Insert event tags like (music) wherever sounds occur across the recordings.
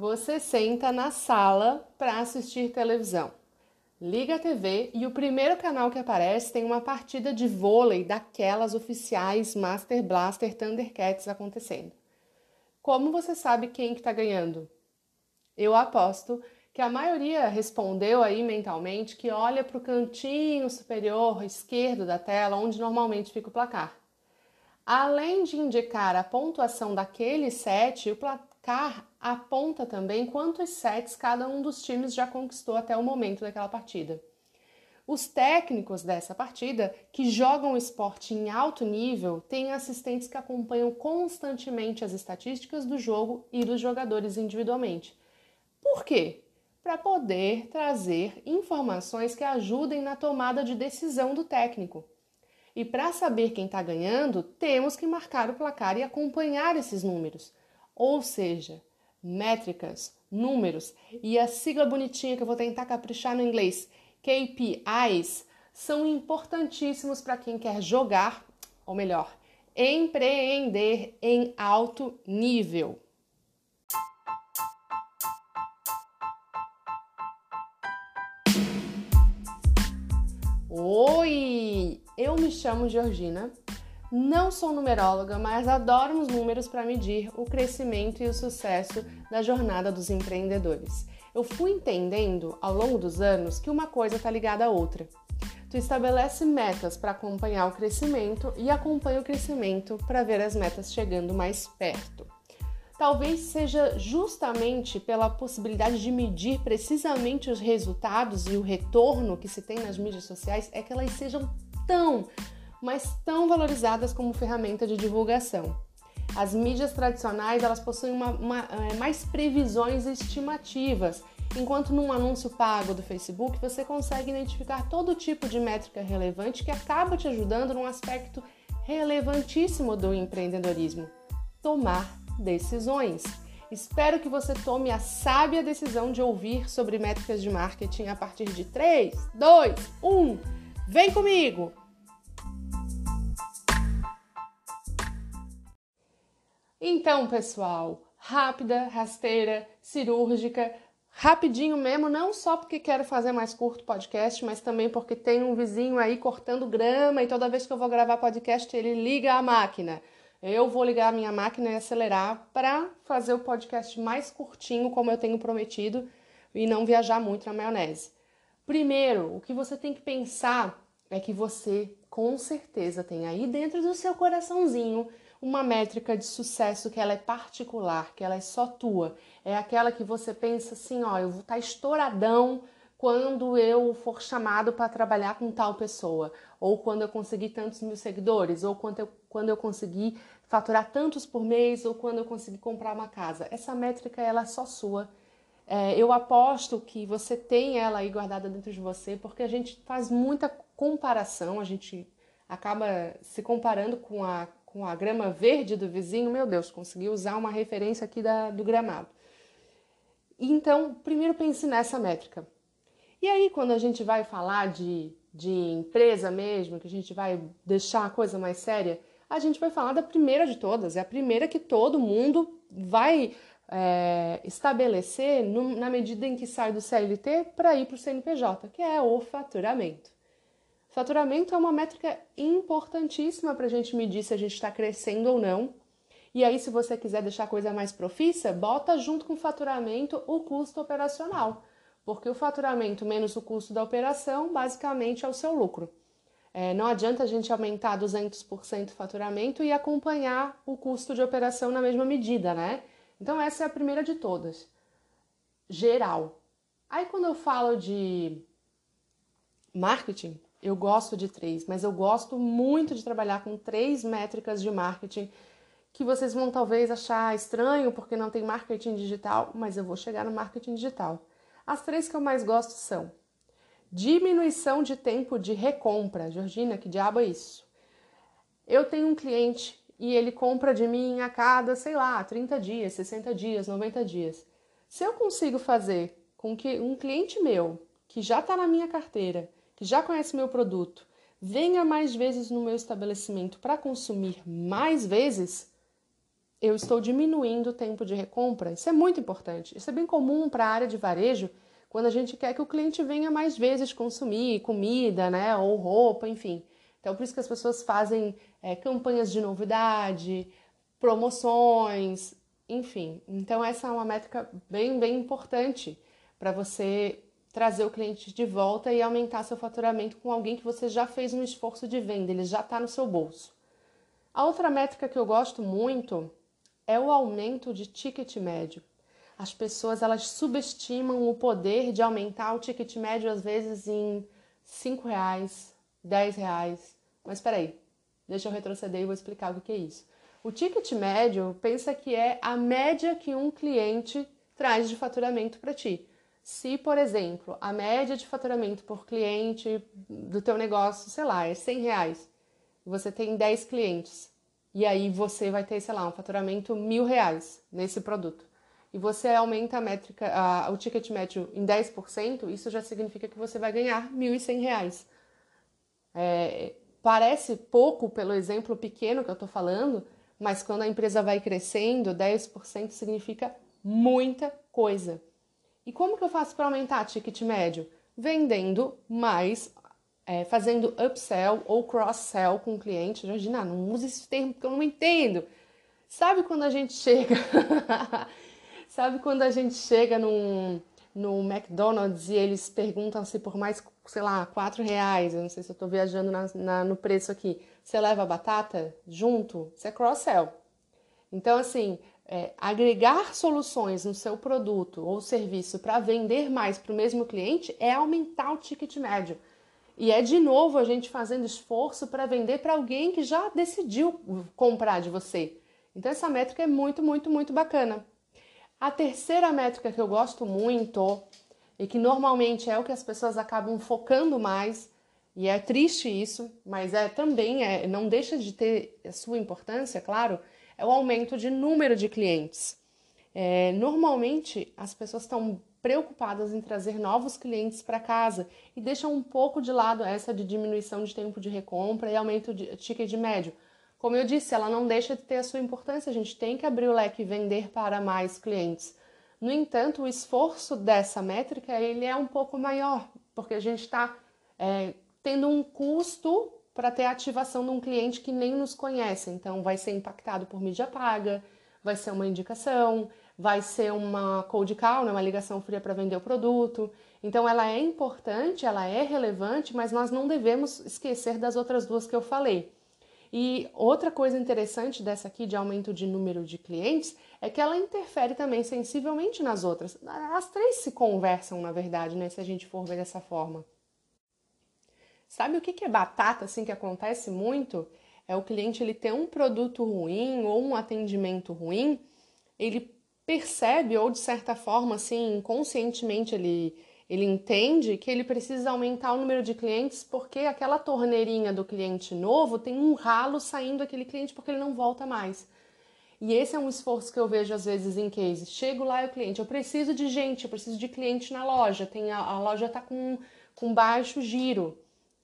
Você senta na sala para assistir televisão. Liga a TV e o primeiro canal que aparece tem uma partida de vôlei daquelas oficiais Master Blaster Thundercats acontecendo. Como você sabe quem que está ganhando? Eu aposto que a maioria respondeu aí mentalmente que olha para o cantinho superior esquerdo da tela, onde normalmente fica o placar. Além de indicar a pontuação daquele set, o placar aponta também quantos sets cada um dos times já conquistou até o momento daquela partida. Os técnicos dessa partida, que jogam esporte em alto nível, têm assistentes que acompanham constantemente as estatísticas do jogo e dos jogadores individualmente. Por quê? Para poder trazer informações que ajudem na tomada de decisão do técnico. E para saber quem está ganhando, temos que marcar o placar e acompanhar esses números. Ou seja, métricas, números e a sigla bonitinha que eu vou tentar caprichar no inglês, KPIs, são importantíssimos para quem quer jogar, ou melhor, empreender em alto nível. Oi, eu me chamo Georgina não sou numeróloga, mas adoro os números para medir o crescimento e o sucesso da jornada dos empreendedores. Eu fui entendendo ao longo dos anos que uma coisa está ligada à outra. Tu estabelece metas para acompanhar o crescimento e acompanha o crescimento para ver as metas chegando mais perto. Talvez seja justamente pela possibilidade de medir precisamente os resultados e o retorno que se tem nas mídias sociais é que elas sejam tão mas tão valorizadas como ferramenta de divulgação. As mídias tradicionais elas possuem uma, uma, é, mais previsões estimativas, enquanto num anúncio pago do Facebook você consegue identificar todo tipo de métrica relevante que acaba te ajudando num aspecto relevantíssimo do empreendedorismo: tomar decisões. Espero que você tome a sábia decisão de ouvir sobre métricas de marketing a partir de 3, 2, 1. Vem comigo! Então, pessoal, rápida, rasteira, cirúrgica, rapidinho mesmo, não só porque quero fazer mais curto podcast, mas também porque tem um vizinho aí cortando grama e toda vez que eu vou gravar podcast ele liga a máquina. Eu vou ligar a minha máquina e acelerar para fazer o podcast mais curtinho, como eu tenho prometido, e não viajar muito na maionese. Primeiro, o que você tem que pensar é que você com certeza tem aí dentro do seu coraçãozinho uma métrica de sucesso que ela é particular, que ela é só tua. É aquela que você pensa assim, ó, eu vou estar tá estouradão quando eu for chamado para trabalhar com tal pessoa, ou quando eu conseguir tantos mil seguidores, ou quando eu, quando eu conseguir faturar tantos por mês, ou quando eu conseguir comprar uma casa. Essa métrica ela é só sua. É, eu aposto que você tem ela aí guardada dentro de você, porque a gente faz muita comparação, a gente acaba se comparando com a com a grama verde do vizinho, meu Deus, consegui usar uma referência aqui da, do gramado. Então, primeiro pense nessa métrica. E aí, quando a gente vai falar de, de empresa mesmo, que a gente vai deixar a coisa mais séria, a gente vai falar da primeira de todas, é a primeira que todo mundo vai é, estabelecer no, na medida em que sai do CLT para ir para o CNPJ, que é o faturamento. Faturamento é uma métrica importantíssima para a gente medir se a gente está crescendo ou não. E aí, se você quiser deixar a coisa mais profissa, bota junto com o faturamento o custo operacional, porque o faturamento menos o custo da operação, basicamente, é o seu lucro. É, não adianta a gente aumentar 200% o faturamento e acompanhar o custo de operação na mesma medida, né? Então, essa é a primeira de todas. Geral. Aí, quando eu falo de marketing, eu gosto de três, mas eu gosto muito de trabalhar com três métricas de marketing que vocês vão talvez achar estranho porque não tem marketing digital, mas eu vou chegar no marketing digital. As três que eu mais gosto são diminuição de tempo de recompra. Georgina, que diabo é isso? Eu tenho um cliente e ele compra de mim a cada, sei lá, 30 dias, 60 dias, 90 dias. Se eu consigo fazer com que um cliente meu, que já está na minha carteira, que já conhece meu produto, venha mais vezes no meu estabelecimento para consumir mais vezes, eu estou diminuindo o tempo de recompra. Isso é muito importante. Isso é bem comum para a área de varejo, quando a gente quer que o cliente venha mais vezes consumir comida, né, ou roupa, enfim. Então, por isso que as pessoas fazem é, campanhas de novidade, promoções, enfim. Então, essa é uma métrica bem, bem importante para você trazer o cliente de volta e aumentar seu faturamento com alguém que você já fez um esforço de venda, ele já está no seu bolso. A outra métrica que eu gosto muito é o aumento de ticket médio. As pessoas elas subestimam o poder de aumentar o ticket médio às vezes em 5 reais, 10 reais. Mas espera aí, deixa eu retroceder e vou explicar o que é isso. O ticket médio pensa que é a média que um cliente traz de faturamento para ti. Se, por exemplo, a média de faturamento por cliente do teu negócio, sei lá, é 100 reais, você tem 10 clientes, e aí você vai ter, sei lá, um faturamento mil reais nesse produto, e você aumenta a métrica, a, o ticket médio em 10%, isso já significa que você vai ganhar 1.100 reais. É, parece pouco pelo exemplo pequeno que eu estou falando, mas quando a empresa vai crescendo, 10% significa muita coisa. E como que eu faço para aumentar ticket médio? Vendendo mais, é, fazendo upsell ou cross-sell com o cliente. Georgina, não use esse termo que eu não entendo. Sabe quando a gente chega... (laughs) Sabe quando a gente chega num, no McDonald's e eles perguntam se por mais, sei lá, quatro reais, eu não sei se eu estou viajando na, na, no preço aqui, você leva batata junto? Isso é cross-sell. Então, assim, é, agregar soluções no seu produto ou serviço para vender mais para o mesmo cliente é aumentar o ticket médio. E é de novo a gente fazendo esforço para vender para alguém que já decidiu comprar de você. Então essa métrica é muito, muito, muito bacana. A terceira métrica que eu gosto muito e que normalmente é o que as pessoas acabam focando mais, e é triste isso, mas é também é, não deixa de ter a sua importância, claro, é o aumento de número de clientes. É, normalmente as pessoas estão preocupadas em trazer novos clientes para casa e deixam um pouco de lado essa de diminuição de tempo de recompra e aumento de ticket de médio. Como eu disse, ela não deixa de ter a sua importância, a gente tem que abrir o leque e vender para mais clientes. No entanto, o esforço dessa métrica ele é um pouco maior, porque a gente está é, tendo um custo para ter a ativação de um cliente que nem nos conhece. Então, vai ser impactado por mídia paga, vai ser uma indicação, vai ser uma cold call, né, uma ligação fria para vender o produto. Então, ela é importante, ela é relevante, mas nós não devemos esquecer das outras duas que eu falei. E outra coisa interessante dessa aqui de aumento de número de clientes é que ela interfere também sensivelmente nas outras. As três se conversam, na verdade, né, se a gente for ver dessa forma. Sabe o que é batata, assim, que acontece muito? É o cliente ele ter um produto ruim ou um atendimento ruim, ele percebe ou de certa forma, assim, conscientemente ele ele entende que ele precisa aumentar o número de clientes porque aquela torneirinha do cliente novo tem um ralo saindo daquele cliente porque ele não volta mais. E esse é um esforço que eu vejo às vezes em case. Chego lá e o cliente, eu preciso de gente, eu preciso de cliente na loja, tem a, a loja está com, com baixo giro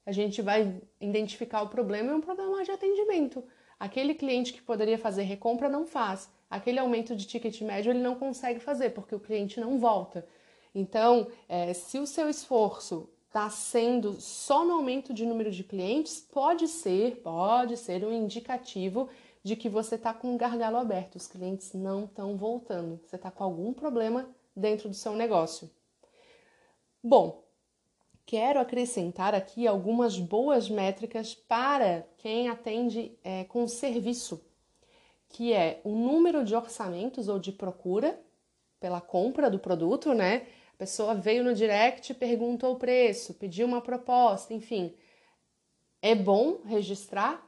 a gente vai identificar o problema e um problema de atendimento. Aquele cliente que poderia fazer recompra não faz. Aquele aumento de ticket médio ele não consegue fazer porque o cliente não volta. Então, é, se o seu esforço está sendo só no aumento de número de clientes, pode ser, pode ser um indicativo de que você está com um gargalo aberto, os clientes não estão voltando, você está com algum problema dentro do seu negócio. Bom, quero acrescentar aqui algumas boas métricas para quem atende é, com serviço, que é o número de orçamentos ou de procura pela compra do produto, né? A pessoa veio no direct, perguntou o preço, pediu uma proposta, enfim. É bom registrar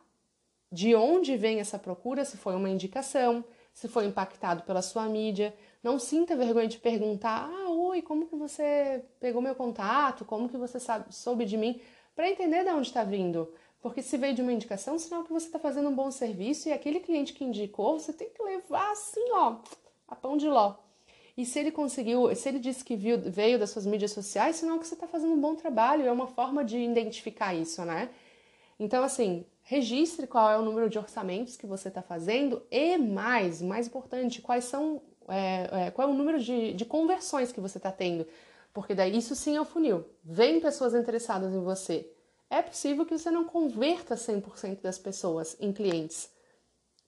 de onde vem essa procura, se foi uma indicação, se foi impactado pela sua mídia. Não sinta vergonha de perguntar: ah, oi, como que você pegou meu contato? Como que você sabe, soube de mim? Para entender de onde está vindo. Porque se veio de uma indicação, sinal que você está fazendo um bom serviço e aquele cliente que indicou, você tem que levar assim, ó, a pão de ló. E se ele conseguiu, se ele disse que viu, veio das suas mídias sociais, sinal que você está fazendo um bom trabalho, é uma forma de identificar isso, né? Então, assim, registre qual é o número de orçamentos que você está fazendo e mais, mais importante, quais são, é, é, qual é o número de, de conversões que você está tendo. Porque daí isso sim é o funil. Vem pessoas interessadas em você. É possível que você não converta 100% das pessoas em clientes.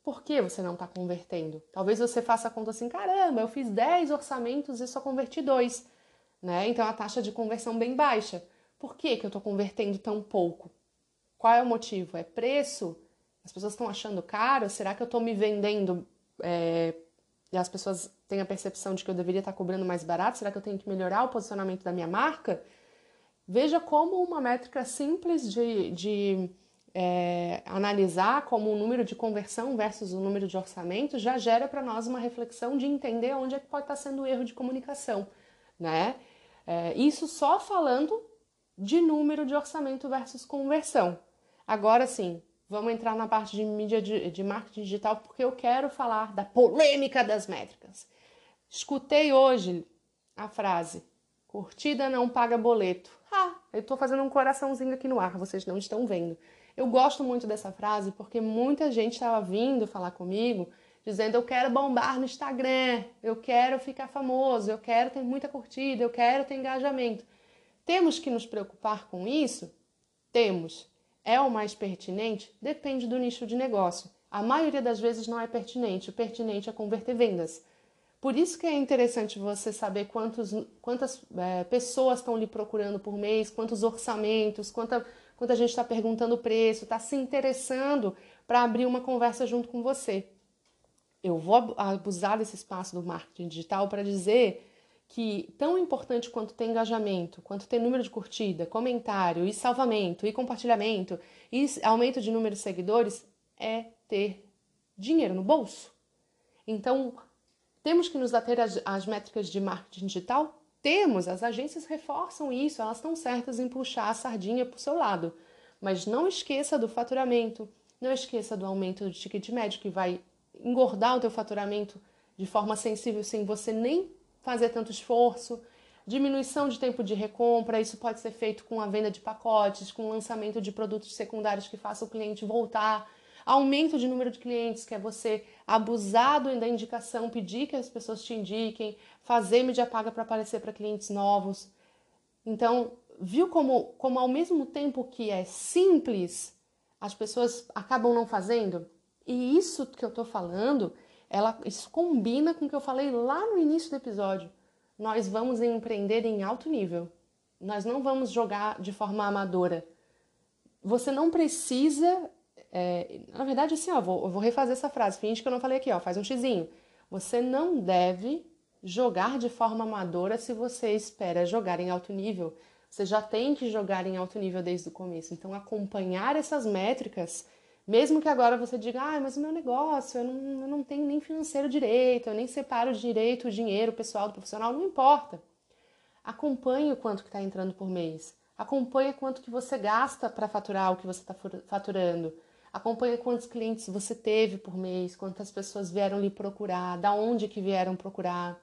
Por que você não está convertendo? Talvez você faça a conta assim: caramba, eu fiz 10 orçamentos e só converti dois. Né? Então a taxa de conversão bem baixa. Por que, que eu estou convertendo tão pouco? Qual é o motivo? É preço? As pessoas estão achando caro? Será que eu estou me vendendo é, e as pessoas têm a percepção de que eu deveria estar cobrando mais barato? Será que eu tenho que melhorar o posicionamento da minha marca? Veja como uma métrica simples de, de é, analisar, como o número de conversão versus o número de orçamento, já gera para nós uma reflexão de entender onde é que pode estar sendo o erro de comunicação. Né? É, isso só falando de número de orçamento versus conversão. Agora sim, vamos entrar na parte de mídia de, de marketing digital porque eu quero falar da polêmica das métricas. Escutei hoje a frase: curtida não paga boleto. Ah, eu estou fazendo um coraçãozinho aqui no ar, vocês não estão vendo. Eu gosto muito dessa frase porque muita gente estava vindo falar comigo dizendo eu quero bombar no Instagram, eu quero ficar famoso, eu quero ter muita curtida, eu quero ter engajamento. Temos que nos preocupar com isso? Temos. É o mais pertinente? Depende do nicho de negócio. A maioria das vezes não é pertinente. O pertinente é converter vendas. Por isso que é interessante você saber quantos, quantas é, pessoas estão lhe procurando por mês, quantos orçamentos, quanta, quanta gente está perguntando o preço, está se interessando para abrir uma conversa junto com você. Eu vou abusar desse espaço do marketing digital para dizer que tão importante quanto ter engajamento, quanto ter número de curtida, comentário e salvamento e compartilhamento e aumento de número de seguidores é ter dinheiro no bolso. Então, temos que nos ater às, métricas de marketing digital? Temos, as agências reforçam isso, elas estão certas em puxar a sardinha para o seu lado. Mas não esqueça do faturamento, não esqueça do aumento do ticket médio que vai engordar o teu faturamento de forma sensível sem você nem fazer tanto esforço. Diminuição de tempo de recompra, isso pode ser feito com a venda de pacotes, com o lançamento de produtos secundários que faça o cliente voltar. Aumento de número de clientes, que é você abusar da indicação, pedir que as pessoas te indiquem, fazer mídia paga para aparecer para clientes novos. Então, viu como, como ao mesmo tempo que é simples, as pessoas acabam não fazendo? E isso que eu estou falando ela, isso combina com o que eu falei lá no início do episódio. Nós vamos empreender em alto nível. Nós não vamos jogar de forma amadora. Você não precisa. É, na verdade, assim, ó, vou, vou refazer essa frase. Finge que eu não falei aqui, ó, faz um xizinho. Você não deve jogar de forma amadora se você espera jogar em alto nível. Você já tem que jogar em alto nível desde o começo. Então, acompanhar essas métricas mesmo que agora você diga, ah, mas o meu negócio, eu não, eu não tenho nem financeiro direito, eu nem separo direito o dinheiro pessoal do profissional, não importa. Acompanhe o quanto que está entrando por mês. Acompanhe quanto que você gasta para faturar o que você está faturando. Acompanhe quantos clientes você teve por mês, quantas pessoas vieram lhe procurar, da onde que vieram procurar,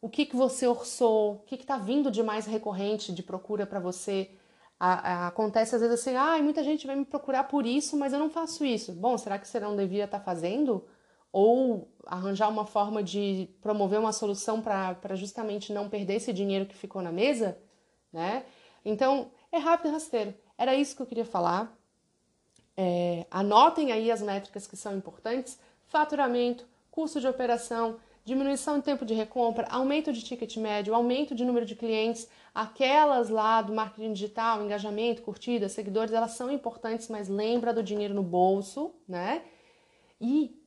o que, que você orçou, o que está vindo de mais recorrente de procura para você a, a, acontece às vezes assim, ah, muita gente vai me procurar por isso, mas eu não faço isso. Bom, será que você não devia estar tá fazendo? Ou arranjar uma forma de promover uma solução para justamente não perder esse dinheiro que ficou na mesa? Né? Então, é rápido e rasteiro. Era isso que eu queria falar. É, anotem aí as métricas que são importantes: faturamento, custo de operação, diminuição de tempo de recompra, aumento de ticket médio, aumento de número de clientes, aquelas lá do marketing digital, engajamento, curtidas, seguidores, elas são importantes, mas lembra do dinheiro no bolso, né? E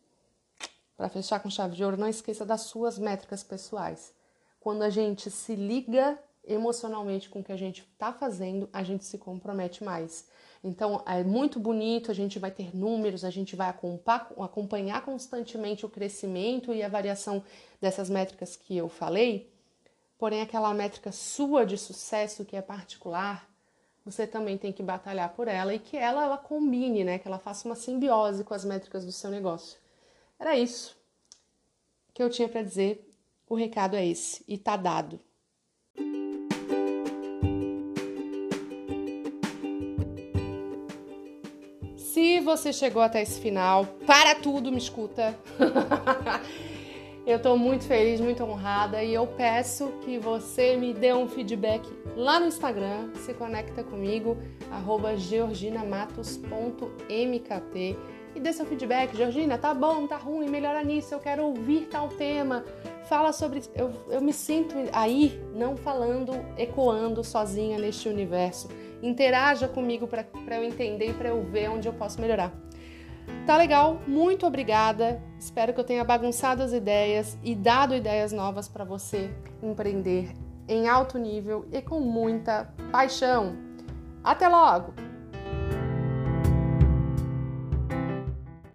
para fechar com chave de ouro, não esqueça das suas métricas pessoais. Quando a gente se liga emocionalmente com o que a gente está fazendo, a gente se compromete mais. Então é muito bonito, a gente vai ter números, a gente vai acompanhar constantemente o crescimento e a variação dessas métricas que eu falei, porém aquela métrica sua de sucesso que é particular, você também tem que batalhar por ela e que ela, ela combine, né? Que ela faça uma simbiose com as métricas do seu negócio. Era isso que eu tinha para dizer. O recado é esse e tá dado. Você chegou até esse final, para tudo, me escuta. (laughs) eu estou muito feliz, muito honrada e eu peço que você me dê um feedback lá no Instagram, se conecta comigo, georginamatos.mkt e dê seu feedback. Georgina, tá bom, tá ruim, melhora nisso, eu quero ouvir tal tema. Fala sobre. Eu, eu me sinto aí, não falando, ecoando sozinha neste universo. Interaja comigo para eu entender e para eu ver onde eu posso melhorar. Tá legal? Muito obrigada. Espero que eu tenha bagunçado as ideias e dado ideias novas para você empreender em alto nível e com muita paixão. Até logo!